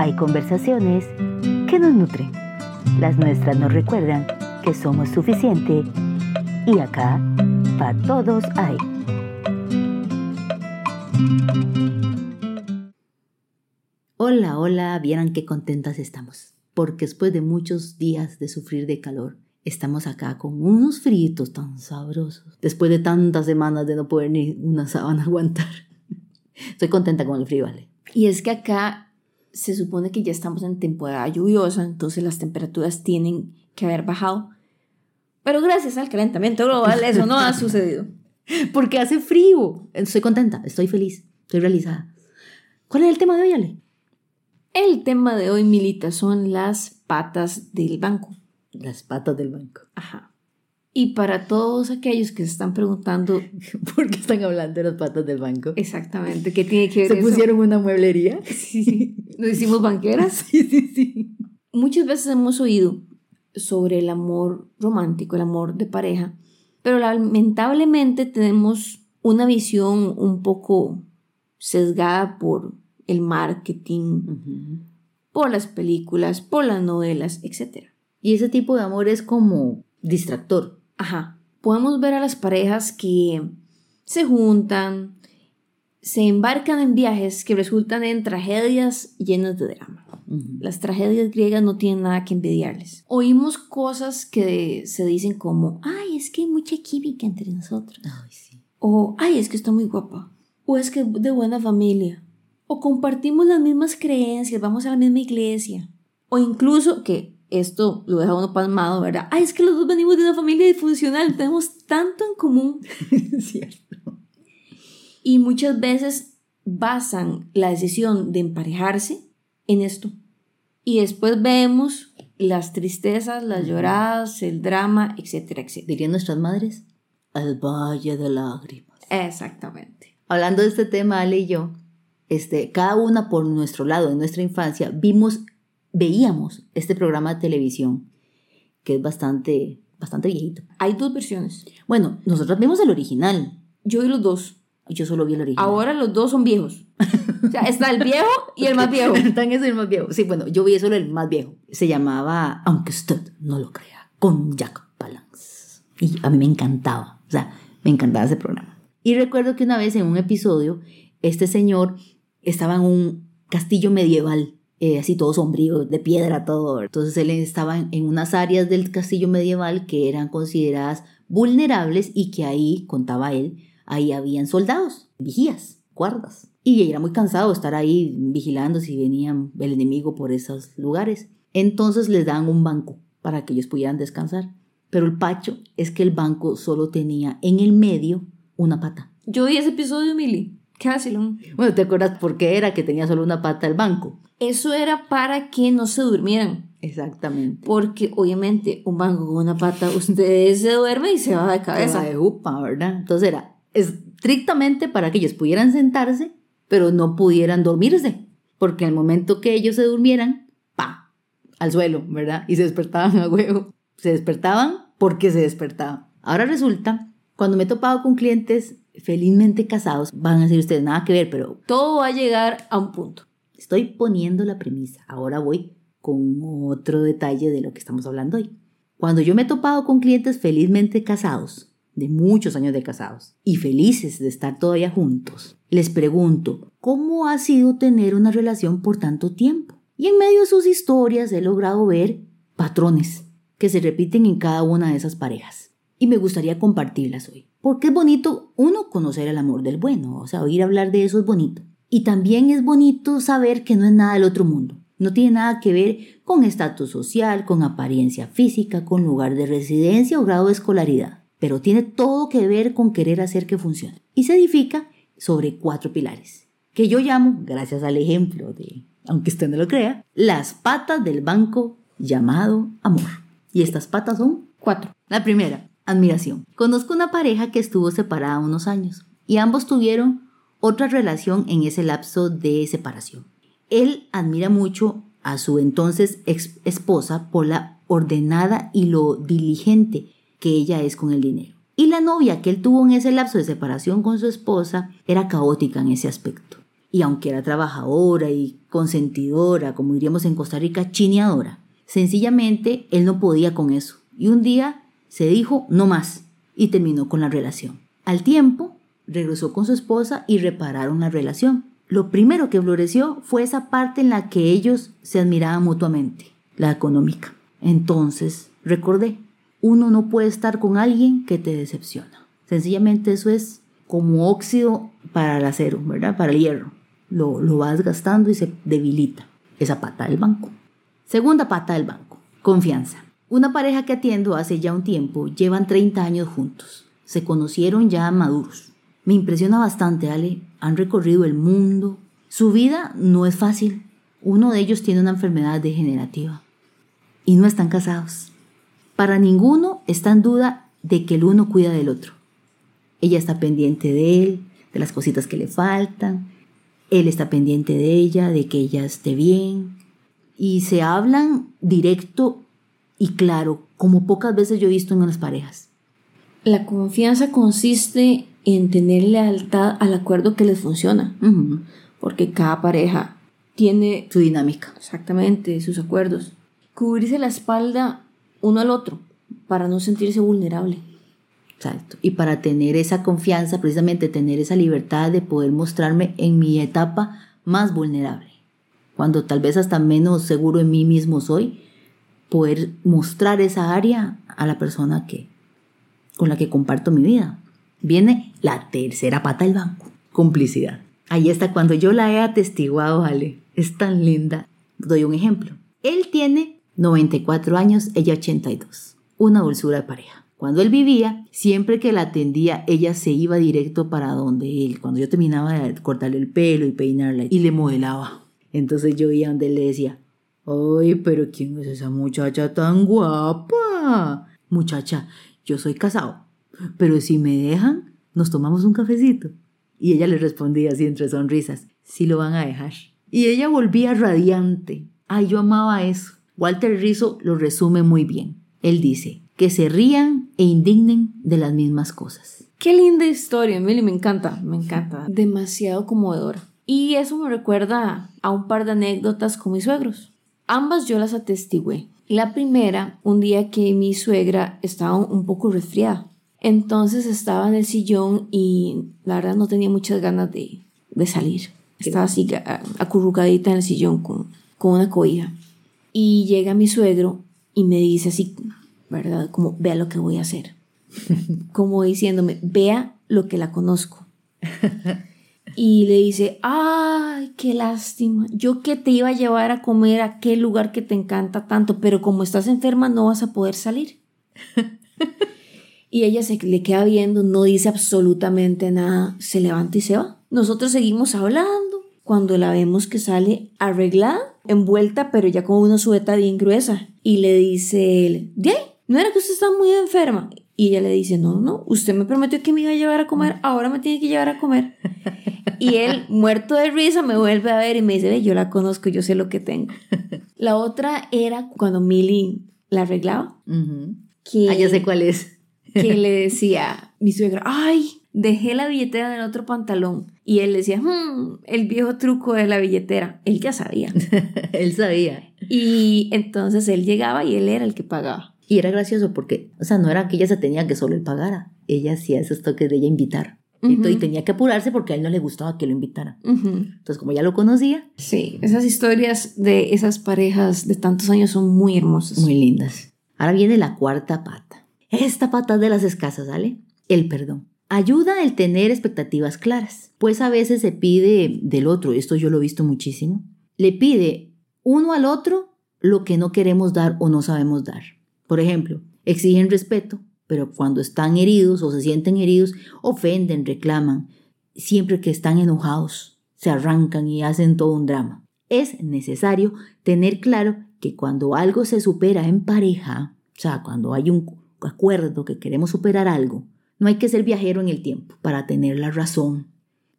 hay conversaciones que nos nutren. Las nuestras nos recuerdan que somos suficiente y acá, para todos hay. Hola, hola, vieran qué contentas estamos, porque después de muchos días de sufrir de calor, estamos acá con unos fritos tan sabrosos, después de tantas semanas de no poder ni una sábana aguantar. Estoy contenta con el frío, ¿vale? Y es que acá se supone que ya estamos en temporada lluviosa, entonces las temperaturas tienen que haber bajado. Pero gracias al calentamiento global eso no ha sucedido. Porque hace frío. Estoy contenta, estoy feliz, estoy realizada. ¿Cuál es el tema de hoy, Ale? El tema de hoy, Milita, son las patas del banco. Las patas del banco. Ajá. Y para todos aquellos que se están preguntando ¿Por qué están hablando de las patas del banco? exactamente qué tiene que ver ¿Se eso? pusieron una mueblería? Sí, sí. Nos hicimos banqueras. Sí, sí, sí. Muchas veces hemos oído sobre el amor romántico, el amor de pareja, pero lamentablemente tenemos una visión un poco sesgada por el marketing, por las películas, por las novelas, etc. Y ese tipo de amor es como distractor. Ajá. Podemos ver a las parejas que se juntan, se embarcan en viajes que resultan en tragedias llenas de drama. Las tragedias griegas no tienen nada que envidiarles. Oímos cosas que se dicen como, ay, es que hay mucha química entre nosotros. Ay, sí. O, ay, es que está muy guapa. O es que de buena familia. O compartimos las mismas creencias, vamos a la misma iglesia. O incluso, que esto lo deja uno pasmado, ¿verdad? Ay, es que los dos venimos de una familia disfuncional, tenemos tanto en común. Cierto. Y muchas veces basan la decisión de emparejarse en esto. Y después vemos las tristezas, las lloradas, el drama, etcétera, etcétera. Dirían nuestras madres, al valle de lágrimas. Exactamente. Hablando de este tema, Ale y yo, este, cada una por nuestro lado, en nuestra infancia, vimos, veíamos este programa de televisión, que es bastante, bastante viejito. Hay dos versiones. Bueno, nosotros vimos el original. Yo vi los dos. Yo solo vi el original. Ahora los dos son viejos. O sea, está el viejo y el más viejo. Tan es el más viejo. Sí, bueno, yo vi solo el más viejo. Se llamaba Aunque usted no lo crea, con Jack Palance. Y a mí me encantaba. O sea, me encantaba ese programa. Y recuerdo que una vez en un episodio, este señor estaba en un castillo medieval, eh, así todo sombrío, de piedra, todo. Entonces él estaba en, unas áreas del castillo medieval que eran consideradas vulnerables y que ahí, contaba él, ahí habían soldados, vigías, guardas. Y era muy cansado estar ahí vigilando si venían el enemigo por esos lugares. Entonces les dan un banco para que ellos pudieran descansar. Pero el pacho es que el banco solo tenía en el medio una pata. Yo vi ese episodio, Mili. Casi lo. Bueno, ¿te acuerdas por qué era que tenía solo una pata el banco? Eso era para que no se durmieran. Exactamente. Porque obviamente un banco con una pata, usted se duerme y se va de cabeza. de upa, ¿verdad? Entonces era estrictamente para que ellos pudieran sentarse, pero no pudieran dormirse. Porque en el momento que ellos se durmieran, pa, al suelo, ¿verdad? Y se despertaban a huevo. Se despertaban porque se despertaban. Ahora resulta, cuando me he topado con clientes felizmente casados, van a decir ustedes nada que ver, pero Todo va a llegar a un punto. estoy poniendo la premisa. Ahora voy con otro detalle de lo que estamos hablando hoy. Cuando yo me he topado con clientes felizmente casados, de muchos años de casados, y felices de estar todavía juntos, les pregunto, ¿cómo ha sido tener una relación por tanto tiempo? Y en medio de sus historias he logrado ver patrones que se repiten en cada una de esas parejas. Y me gustaría compartirlas hoy. Porque es bonito, uno, conocer el amor del bueno, o sea, oír hablar de eso es bonito. Y también es bonito saber que no es nada del otro mundo. No tiene nada que ver con estatus social, con apariencia física, con lugar de residencia o grado de escolaridad. Pero tiene todo que ver con querer hacer que funcione. Y se edifica sobre cuatro pilares, que yo llamo, gracias al ejemplo de, aunque usted no lo crea, las patas del banco llamado amor. Y estas patas son Cuatro. la primera, admiración. Conozco una pareja que estuvo separada unos años y ambos tuvieron otra relación en ese lapso de separación. Él admira mucho a su entonces ex esposa por la ordenada y lo diligente que ella es con el dinero. Y la novia que él tuvo en ese lapso de separación con su esposa era caótica en ese aspecto. Y aunque era trabajadora y consentidora, como diríamos en Costa Rica, chineadora, sencillamente él no podía con eso. Y un día se dijo no más y terminó con la relación. Al tiempo, regresó con su esposa y repararon la relación. Lo primero que floreció fue esa parte en la que ellos se admiraban mutuamente, la económica. Entonces, recordé, uno no puede estar con alguien que te decepciona. Sencillamente eso es como óxido para el acero, ¿verdad? Para el hierro. Lo, lo vas gastando y se debilita. Esa pata del banco. Segunda pata del banco. Confianza. Una pareja que atiendo hace ya un tiempo llevan 30 años juntos. Se conocieron ya maduros. Me impresiona bastante, Ale. Han recorrido el mundo. Su vida no es fácil. Uno de ellos tiene una enfermedad degenerativa. Y no están casados. Para ninguno está en duda de que el uno cuida del otro. Ella está pendiente de él, de las cositas que le faltan. Él está pendiente de ella, de que ella esté bien. Y se hablan directo y claro, como pocas veces yo he visto en unas parejas. La confianza consiste en tener lealtad al acuerdo que les funciona, porque cada pareja tiene su dinámica. Exactamente, sus acuerdos. Cubrirse la espalda uno al otro para no sentirse vulnerable. Exacto. Y para tener esa confianza, precisamente tener esa libertad de poder mostrarme en mi etapa más vulnerable. Cuando tal vez hasta menos seguro en mí mismo soy, poder mostrar esa área a la persona que, con la que comparto mi vida. Viene la tercera pata del banco, complicidad. Ahí está, cuando yo la he atestiguado, Ale, es tan linda. Doy un ejemplo. Él tiene 94 años, ella 82. Una dulzura de pareja. Cuando él vivía, siempre que la atendía, ella se iba directo para donde él. Cuando yo terminaba de cortarle el pelo y peinarla y le modelaba. Entonces yo iba donde él le decía, ¡Ay, pero quién es esa muchacha tan guapa! Muchacha, yo soy casado, pero si me dejan, nos tomamos un cafecito. Y ella le respondía así entre sonrisas, sí lo van a dejar. Y ella volvía radiante. Ay, yo amaba eso. Walter Rizzo lo resume muy bien. Él dice, que se rían e indignen de las mismas cosas. Qué linda historia, Emily, me encanta, me encanta. Demasiado conmovedora. Y eso me recuerda a un par de anécdotas con mis suegros. Ambas yo las atestigué. La primera, un día que mi suegra estaba un poco resfriada. Entonces estaba en el sillón y la verdad no tenía muchas ganas de, salir. Estaba así acurrucadita en el sillón con, con una cobija. Y llega mi suegro y me dice así, ¿verdad? Como, vea lo que voy a hacer. Como diciéndome, vea lo que la conozco. y le dice, ay, qué lástima, yo que te iba a llevar a comer a aquel lugar que te encanta tanto, pero como estás enferma no vas a poder salir. y ella se le queda viendo, no dice absolutamente nada, se levanta y se va. Nosotros seguimos hablando cuando la vemos que sale arreglada, envuelta, pero ya con una sueta bien gruesa. Y le dice él, ¿de? ¿No era que usted está muy enferma? Y ella le dice, no, no, usted me prometió que me iba a llevar a comer, ahora me tiene que llevar a comer. Y él, muerto de risa, me vuelve a ver y me dice, ve, yo la conozco, yo sé lo que tengo. La otra era cuando Millie la arreglaba. que, ah, ya sé cuál es. que le decía mi suegra, ay, dejé la billetera en el otro pantalón. Y él decía, hmm, el viejo truco de la billetera. Él ya sabía. él sabía. Y entonces él llegaba y él era el que pagaba. Y era gracioso porque, o sea, no era que ella se tenía que solo él pagara. Ella hacía esos toques de ella invitar. Y tenía que apurarse porque a él no le gustaba que lo invitara. Entonces, como ya lo conocía. Sí, esas historias de esas parejas de tantos años son muy hermosas. Muy lindas. Ahora viene la cuarta pata. Esta pata de las escasas, ¿vale? El perdón. Ayuda el tener expectativas claras, pues a veces se pide del otro, esto yo lo he visto muchísimo, le pide uno al otro lo que no queremos dar o no sabemos dar. Por ejemplo, exigen respeto, pero cuando están heridos o se sienten heridos, ofenden, reclaman. Siempre que están enojados, se arrancan y hacen todo un drama. Es necesario tener claro que cuando algo se supera en pareja, o sea, cuando hay un acuerdo que queremos superar algo, no hay que ser viajero en el tiempo para tener la razón,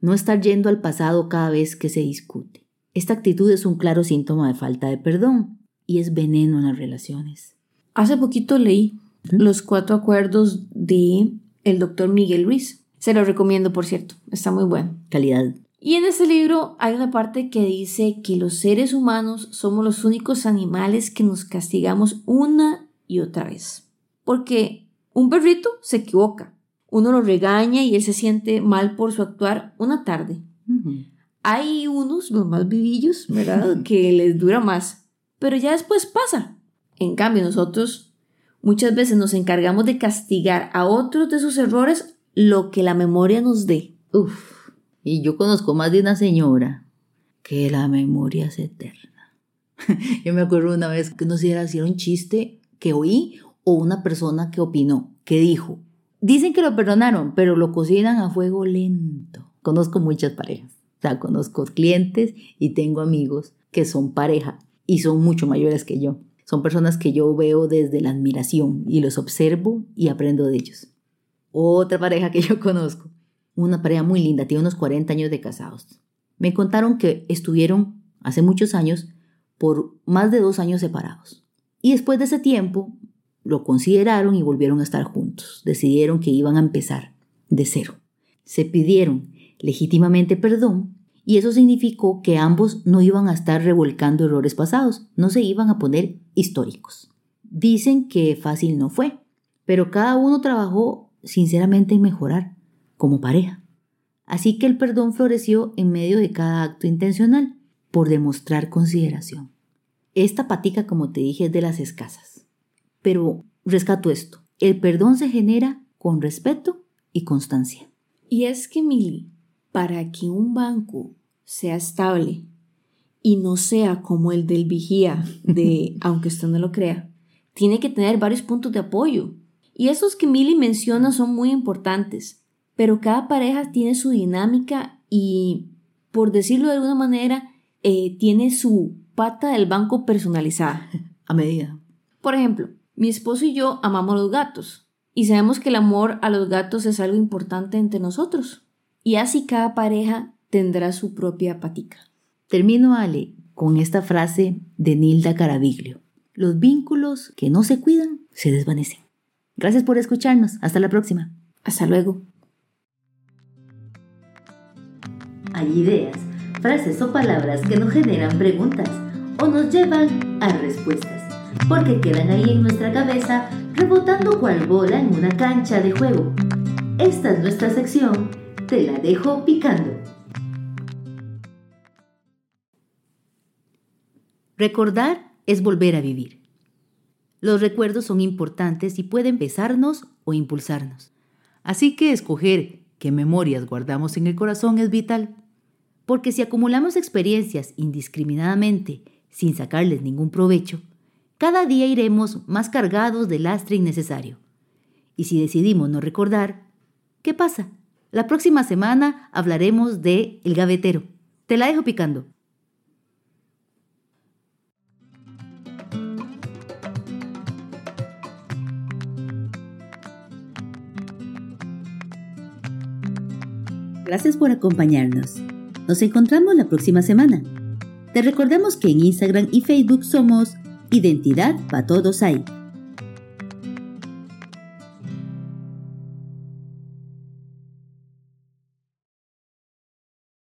no estar yendo al pasado cada vez que se discute. Esta actitud es un claro síntoma de falta de perdón y es veneno en las relaciones. Hace poquito leí los cuatro acuerdos de el doctor Miguel Ruiz. Se lo recomiendo, por cierto. Está muy bueno. Calidad. Y en este libro hay una parte que dice que los seres humanos somos los únicos animales que nos castigamos una y otra vez. Porque un perrito se equivoca, uno lo regaña y él se siente mal por su actuar una tarde. Hay unos, los más vivillos, ¿verdad?, que les dura más, pero ya después pasa. En cambio, nosotros muchas veces nos encargamos de castigar a otros de sus errores lo que la memoria nos dé. Uf. Y yo conozco más de una señora que la memoria es eterna. yo me acuerdo una vez que no sé si era un chiste que oí o una persona que opinó, que dijo, dicen que lo perdonaron, pero lo cocinan a fuego lento. Conozco muchas parejas, o sea, conozco clientes y tengo amigos que son pareja y son mucho mayores que yo. Son personas que yo veo desde la admiración y los observo y aprendo de ellos. Otra pareja que yo conozco una pareja muy linda, tiene unos 40 años de casados. Me contaron que estuvieron hace muchos años por más de dos años separados. Y después de ese tiempo lo consideraron y volvieron a estar juntos. Decidieron que iban a empezar de cero. Se pidieron legítimamente perdón y eso significó que ambos no iban a estar revolcando errores pasados, no se iban a poner históricos. Dicen que fácil no fue, pero cada uno trabajó sinceramente en mejorar como pareja. Así que el perdón floreció en medio de cada acto intencional, por demostrar consideración. Esta patica, como te dije, es de las escasas. Pero rescato esto, el perdón se genera con respeto y constancia. Y es que, Mili, para que un banco sea estable y no sea como el del vigía de, aunque usted no lo crea, tiene que tener varios puntos de apoyo. Y esos que Mili menciona son muy importantes pero cada pareja tiene su dinámica y, por decirlo de alguna manera, eh, tiene su pata del banco personalizada. A medida. Por ejemplo, mi esposo y yo amamos los gatos y sabemos que el amor a los gatos es algo importante entre nosotros. Y así cada pareja tendrá su propia patica. Termino, Ale, con esta frase de Nilda Caraviglio. Los vínculos que no se cuidan se desvanecen. Gracias por escucharnos. Hasta la próxima. Hasta luego. Hay ideas, frases o palabras que nos generan preguntas o nos llevan a respuestas, porque quedan ahí en nuestra cabeza rebotando cual bola en una cancha de juego. Esta es nuestra sección, te la dejo picando. Recordar es volver a vivir. Los recuerdos son importantes y pueden pesarnos o impulsarnos. Así que escoger qué memorias guardamos en el corazón es vital. Porque si acumulamos experiencias indiscriminadamente, sin sacarles ningún provecho, cada día iremos más cargados de lastre innecesario. Y si decidimos no recordar, ¿qué pasa? La próxima semana hablaremos de El Gavetero. Te la dejo picando. Gracias por acompañarnos. Nos encontramos la próxima semana. Te recordamos que en Instagram y Facebook somos Identidad para Todos Hay.